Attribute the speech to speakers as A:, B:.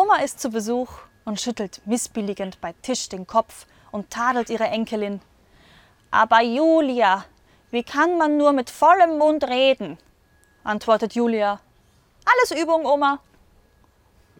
A: Oma ist zu Besuch und schüttelt missbilligend bei Tisch den Kopf und tadelt ihre Enkelin. Aber Julia, wie kann man nur mit vollem Mund reden? antwortet Julia. Alles Übung, Oma.